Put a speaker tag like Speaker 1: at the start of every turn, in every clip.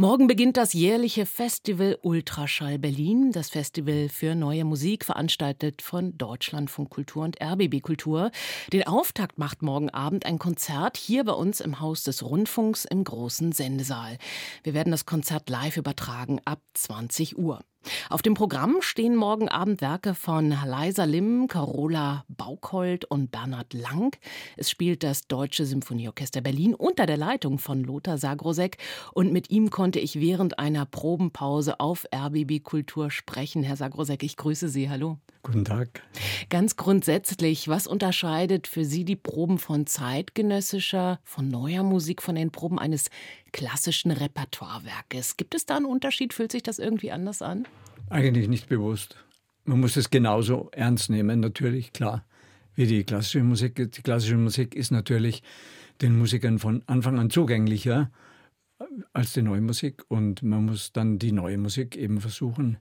Speaker 1: Morgen beginnt das jährliche Festival Ultraschall Berlin, das Festival für neue Musik, veranstaltet von Deutschlandfunk Kultur und RBB Kultur. Den Auftakt macht morgen Abend ein Konzert hier bei uns im Haus des Rundfunks im großen Sendesaal. Wir werden das Konzert live übertragen ab 20 Uhr. Auf dem Programm stehen morgen Abend Werke von Leisa Lim, Carola Baukhold und Bernhard Lang. Es spielt das Deutsche Symphonieorchester Berlin unter der Leitung von Lothar Sagrosek und mit ihm konnte ich während einer Probenpause auf RBB Kultur sprechen. Herr Sagrosek, ich grüße Sie. Hallo.
Speaker 2: Guten Tag.
Speaker 1: Ganz grundsätzlich, was unterscheidet für Sie die Proben von zeitgenössischer, von neuer Musik, von den Proben eines klassischen Repertoirewerkes? Gibt es da einen Unterschied? Fühlt sich das irgendwie anders an?
Speaker 2: Eigentlich nicht bewusst. Man muss es genauso ernst nehmen, natürlich, klar, wie die klassische Musik. Die klassische Musik ist natürlich den Musikern von Anfang an zugänglicher als die neue Musik und man muss dann die neue Musik eben versuchen,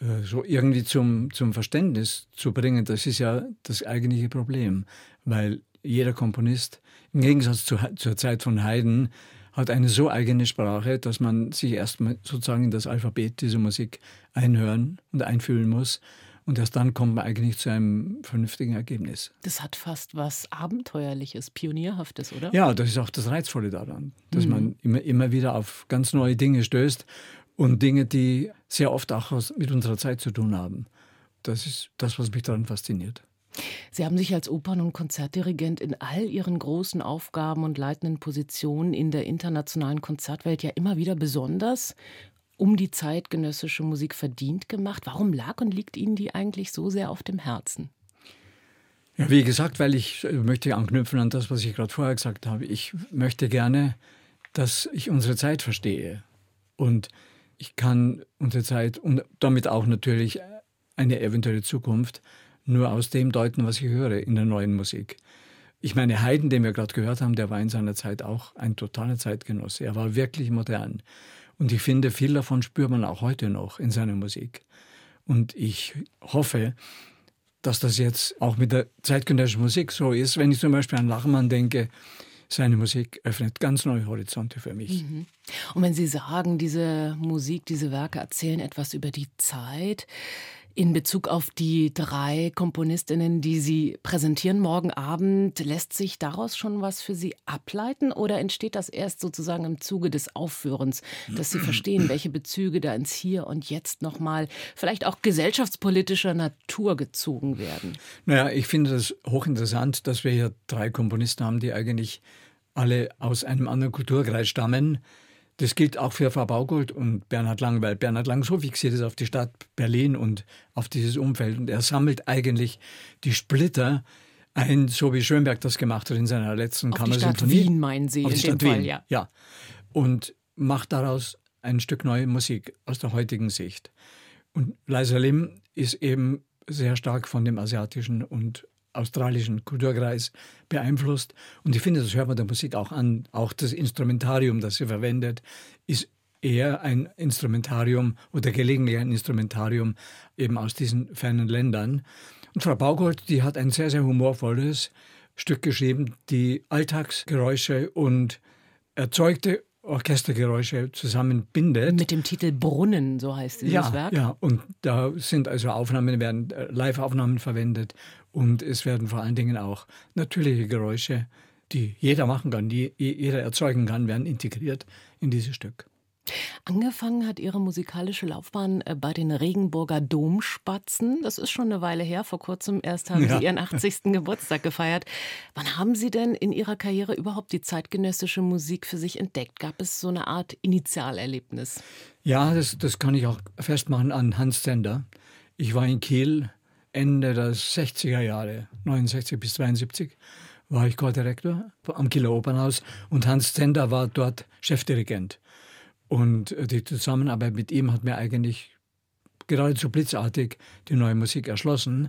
Speaker 2: äh, so irgendwie zum, zum Verständnis zu bringen, das ist ja das eigentliche Problem, weil jeder Komponist, im Gegensatz zu, zur Zeit von Haydn, hat eine so eigene Sprache, dass man sich erstmal sozusagen in das Alphabet dieser Musik einhören und einfühlen muss. Und erst dann kommt man eigentlich zu einem vernünftigen Ergebnis.
Speaker 1: Das hat fast was Abenteuerliches, Pionierhaftes, oder?
Speaker 2: Ja, das ist auch das Reizvolle daran, dass mhm. man immer, immer wieder auf ganz neue Dinge stößt und Dinge, die sehr oft auch mit unserer Zeit zu tun haben. Das ist das, was mich daran fasziniert.
Speaker 1: Sie haben sich als Opern- und Konzertdirigent in all Ihren großen Aufgaben und leitenden Positionen in der internationalen Konzertwelt ja immer wieder besonders um die zeitgenössische Musik verdient gemacht. Warum lag und liegt Ihnen die eigentlich so sehr auf dem Herzen?
Speaker 2: Ja, wie gesagt, weil ich möchte anknüpfen an das, was ich gerade vorher gesagt habe. Ich möchte gerne, dass ich unsere Zeit verstehe. Und ich kann unsere Zeit und damit auch natürlich eine eventuelle Zukunft nur aus dem deuten, was ich höre in der neuen Musik. Ich meine, Haydn, den wir gerade gehört haben, der war in seiner Zeit auch ein totaler Zeitgenosse. Er war wirklich modern. Und ich finde, viel davon spürt man auch heute noch in seiner Musik. Und ich hoffe, dass das jetzt auch mit der zeitgenössischen Musik so ist. Wenn ich zum Beispiel an Lachmann denke, seine Musik öffnet ganz neue Horizonte für mich. Mhm.
Speaker 1: Und wenn Sie sagen, diese Musik, diese Werke erzählen etwas über die Zeit, in Bezug auf die drei Komponistinnen, die Sie präsentieren morgen Abend, lässt sich daraus schon was für Sie ableiten oder entsteht das erst sozusagen im Zuge des Aufführens, dass Sie verstehen, welche Bezüge da ins Hier und Jetzt nochmal vielleicht auch gesellschaftspolitischer Natur gezogen werden?
Speaker 2: Naja, ich finde das hochinteressant, dass wir hier drei Komponisten haben, die eigentlich alle aus einem anderen Kulturkreis stammen das gilt auch für Frau Baugold und Bernhard Lang, weil Bernhard Lang so fixiert ist auf die Stadt Berlin und auf dieses Umfeld. Und er sammelt eigentlich die Splitter ein, so wie Schönberg das gemacht hat in seiner letzten
Speaker 1: auf
Speaker 2: Kammersymphonie.
Speaker 1: Die Stadt Wien, meinen Sie,
Speaker 2: auf die Stadt
Speaker 1: dem
Speaker 2: Wien,
Speaker 1: Fall, ja.
Speaker 2: ja. Und macht daraus ein Stück neue Musik aus der heutigen Sicht. Und Leisa Lim ist eben sehr stark von dem asiatischen und australischen Kulturkreis beeinflusst. Und ich finde, das hört man der Musik auch an. Auch das Instrumentarium, das sie verwendet, ist eher ein Instrumentarium oder gelegentlich ein Instrumentarium eben aus diesen fernen Ländern. Und Frau Baugold, die hat ein sehr, sehr humorvolles Stück geschrieben, die Alltagsgeräusche und erzeugte Orchestergeräusche zusammenbindet.
Speaker 1: Mit dem Titel Brunnen, so heißt dieses
Speaker 2: ja,
Speaker 1: Werk.
Speaker 2: Ja, und da sind also Aufnahmen, werden äh, Live-Aufnahmen verwendet und es werden vor allen Dingen auch natürliche Geräusche, die jeder machen kann, die jeder erzeugen kann, werden integriert in dieses Stück.
Speaker 1: Angefangen hat Ihre musikalische Laufbahn äh, bei den Regenburger Domspatzen. Das ist schon eine Weile her. Vor kurzem erst haben ja. Sie Ihren 80. Geburtstag gefeiert. Wann haben Sie denn in Ihrer Karriere überhaupt die zeitgenössische Musik für sich entdeckt? Gab es so eine Art Initialerlebnis?
Speaker 2: Ja, das, das kann ich auch festmachen an Hans Zender. Ich war in Kiel Ende der 60er Jahre, 69 bis 72, war ich Chordirektor am Kieler Opernhaus und Hans Zender war dort Chefdirigent. Und äh, die Zusammenarbeit mit ihm hat mir eigentlich geradezu blitzartig die neue Musik erschlossen.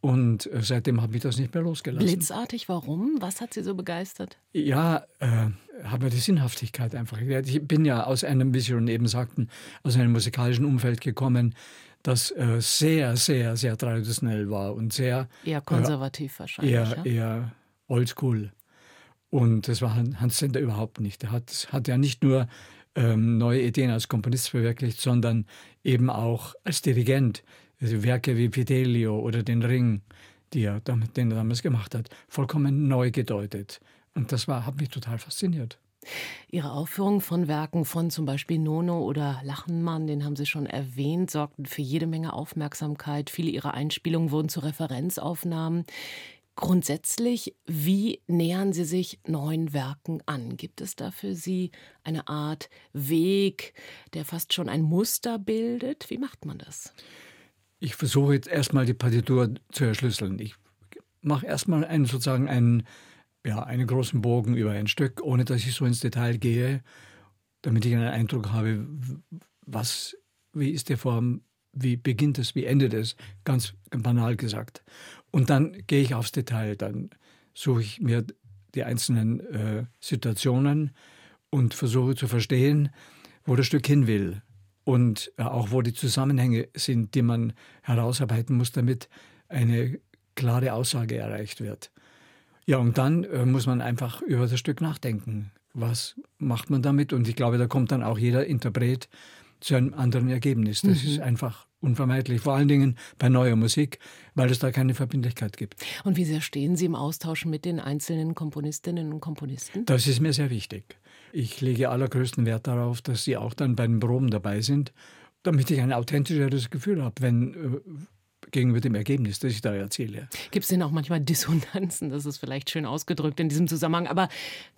Speaker 2: Und äh, seitdem habe ich das nicht mehr losgelassen.
Speaker 1: Blitzartig, warum? Was hat Sie so begeistert?
Speaker 2: Ja, äh, habe die Sinnhaftigkeit einfach. Ich bin ja aus einem, wie Sie schon eben sagten, aus einem musikalischen Umfeld gekommen, das äh, sehr, sehr, sehr traditionell war und sehr.
Speaker 1: Eher konservativ
Speaker 2: äh,
Speaker 1: wahrscheinlich.
Speaker 2: Eher, ja? eher oldschool. Und das war Hans Zender überhaupt nicht. Er hat, hat ja nicht nur ähm, neue Ideen als Komponist verwirklicht, sondern eben auch als Dirigent. Also Werke wie Fidelio oder Den Ring, die er, den er damals gemacht hat, vollkommen neu gedeutet. Und das war, hat mich total fasziniert.
Speaker 1: Ihre Aufführung von Werken von zum Beispiel Nono oder Lachenmann, den haben Sie schon erwähnt, sorgten für jede Menge Aufmerksamkeit. Viele Ihrer Einspielungen wurden zu Referenzaufnahmen. Grundsätzlich, wie nähern Sie sich neuen Werken an? Gibt es da für Sie eine Art Weg, der fast schon ein Muster bildet? Wie macht man das?
Speaker 2: Ich versuche jetzt erstmal die Partitur zu erschlüsseln. Ich mache erstmal einen, sozusagen einen, ja, einen großen Bogen über ein Stück, ohne dass ich so ins Detail gehe, damit ich einen Eindruck habe, was, wie ist die Form, wie beginnt es, wie endet es, ganz banal gesagt. Und dann gehe ich aufs Detail, dann suche ich mir die einzelnen äh, Situationen und versuche zu verstehen, wo das Stück hin will und äh, auch wo die Zusammenhänge sind, die man herausarbeiten muss, damit eine klare Aussage erreicht wird. Ja, und dann äh, muss man einfach über das Stück nachdenken. Was macht man damit? Und ich glaube, da kommt dann auch jeder Interpret zu einem anderen Ergebnis. Das mhm. ist einfach unvermeidlich, vor allen Dingen bei neuer Musik, weil es da keine Verbindlichkeit gibt.
Speaker 1: Und wie sehr stehen Sie im Austausch mit den einzelnen Komponistinnen und Komponisten?
Speaker 2: Das ist mir sehr wichtig. Ich lege allergrößten Wert darauf, dass sie auch dann bei den Proben dabei sind, damit ich ein authentischeres Gefühl habe, wenn äh, gegenüber dem Ergebnis, das ich da erzähle.
Speaker 1: Gibt es denn auch manchmal Dissonanzen? Das ist vielleicht schön ausgedrückt in diesem Zusammenhang, aber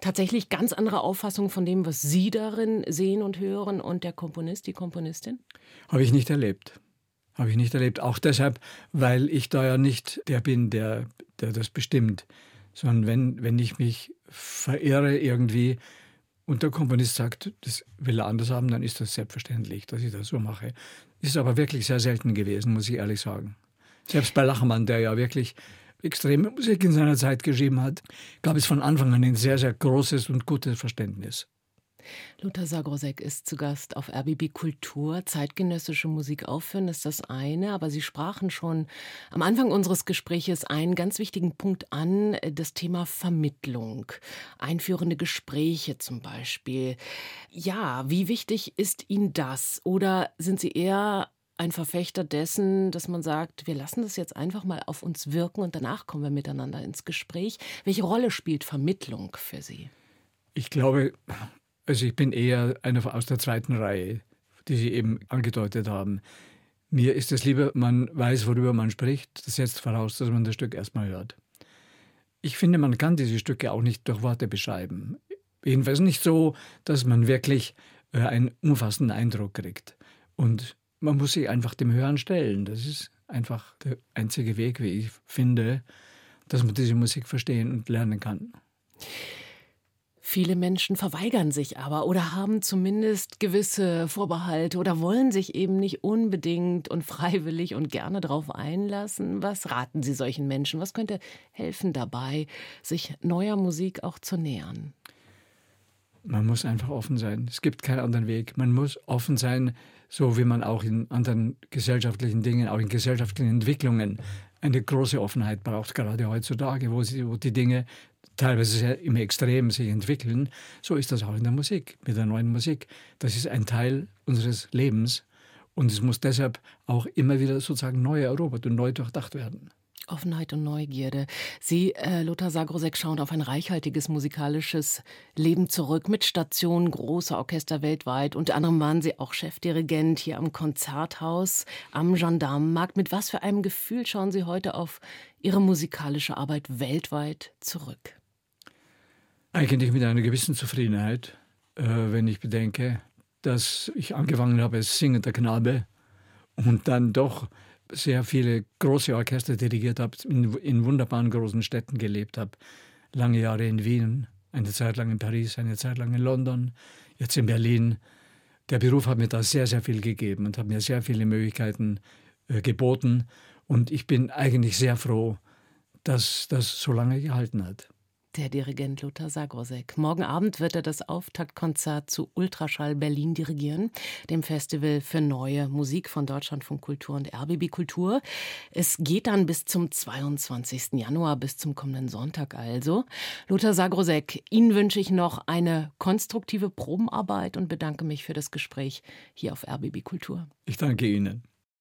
Speaker 1: tatsächlich ganz andere Auffassungen von dem, was Sie darin sehen und hören und der Komponist, die Komponistin?
Speaker 2: Habe ich nicht erlebt. Habe ich nicht erlebt. Auch deshalb, weil ich da ja nicht der bin, der, der das bestimmt. Sondern wenn, wenn ich mich verirre irgendwie und der Komponist sagt, das will er anders haben, dann ist das selbstverständlich, dass ich das so mache. Ist aber wirklich sehr selten gewesen, muss ich ehrlich sagen. Selbst bei Lachmann, der ja wirklich extreme Musik in seiner Zeit geschrieben hat, gab es von Anfang an ein sehr, sehr großes und gutes Verständnis.
Speaker 1: Lothar Sagrosek ist zu Gast auf RBB Kultur. Zeitgenössische Musik aufführen ist das eine, aber Sie sprachen schon am Anfang unseres Gespräches einen ganz wichtigen Punkt an, das Thema Vermittlung. Einführende Gespräche zum Beispiel. Ja, wie wichtig ist Ihnen das? Oder sind Sie eher ein Verfechter dessen, dass man sagt, wir lassen das jetzt einfach mal auf uns wirken und danach kommen wir miteinander ins Gespräch. Welche Rolle spielt Vermittlung für Sie?
Speaker 2: Ich glaube, also ich bin eher einer aus der zweiten Reihe, die Sie eben angedeutet haben. Mir ist es lieber, man weiß, worüber man spricht. Das setzt voraus, dass man das Stück erstmal hört. Ich finde, man kann diese Stücke auch nicht durch Worte beschreiben. Jedenfalls nicht so, dass man wirklich äh, einen umfassenden Eindruck kriegt. Und man muss sich einfach dem Hören stellen. Das ist einfach der einzige Weg, wie ich finde, dass man diese Musik verstehen und lernen kann.
Speaker 1: Viele Menschen verweigern sich aber oder haben zumindest gewisse Vorbehalte oder wollen sich eben nicht unbedingt und freiwillig und gerne darauf einlassen. Was raten Sie solchen Menschen? Was könnte helfen dabei, sich neuer Musik auch zu nähern?
Speaker 2: Man muss einfach offen sein. Es gibt keinen anderen Weg. Man muss offen sein, so wie man auch in anderen gesellschaftlichen Dingen, auch in gesellschaftlichen Entwicklungen eine große Offenheit braucht, gerade heutzutage, wo, sie, wo die Dinge teilweise sehr im Extrem sich entwickeln. So ist das auch in der Musik, mit der neuen Musik. Das ist ein Teil unseres Lebens und es muss deshalb auch immer wieder sozusagen neu erobert und neu durchdacht werden.
Speaker 1: Offenheit und Neugierde. Sie, äh, Lothar Sagrosek, schauen auf ein reichhaltiges musikalisches Leben zurück mit Stationen großer Orchester weltweit. Unter anderem waren Sie auch Chefdirigent hier am Konzerthaus am Gendarmenmarkt. Mit was für einem Gefühl schauen Sie heute auf Ihre musikalische Arbeit weltweit zurück?
Speaker 2: Eigentlich mit einer gewissen Zufriedenheit, äh, wenn ich bedenke, dass ich angefangen habe als singender Knabe und dann doch sehr viele große Orchester dirigiert habe, in, in wunderbaren großen Städten gelebt habe. Lange Jahre in Wien, eine Zeit lang in Paris, eine Zeit lang in London, jetzt in Berlin. Der Beruf hat mir da sehr, sehr viel gegeben und hat mir sehr viele Möglichkeiten äh, geboten. Und ich bin eigentlich sehr froh, dass das so lange gehalten hat.
Speaker 1: Der Dirigent Lothar Sagrosek. Morgen Abend wird er das Auftaktkonzert zu Ultraschall Berlin dirigieren, dem Festival für neue Musik von Deutschlandfunk Kultur und RBB Kultur. Es geht dann bis zum 22. Januar, bis zum kommenden Sonntag also. Lothar Sagrosek, Ihnen wünsche ich noch eine konstruktive Probenarbeit und bedanke mich für das Gespräch hier auf RBB Kultur.
Speaker 2: Ich danke Ihnen.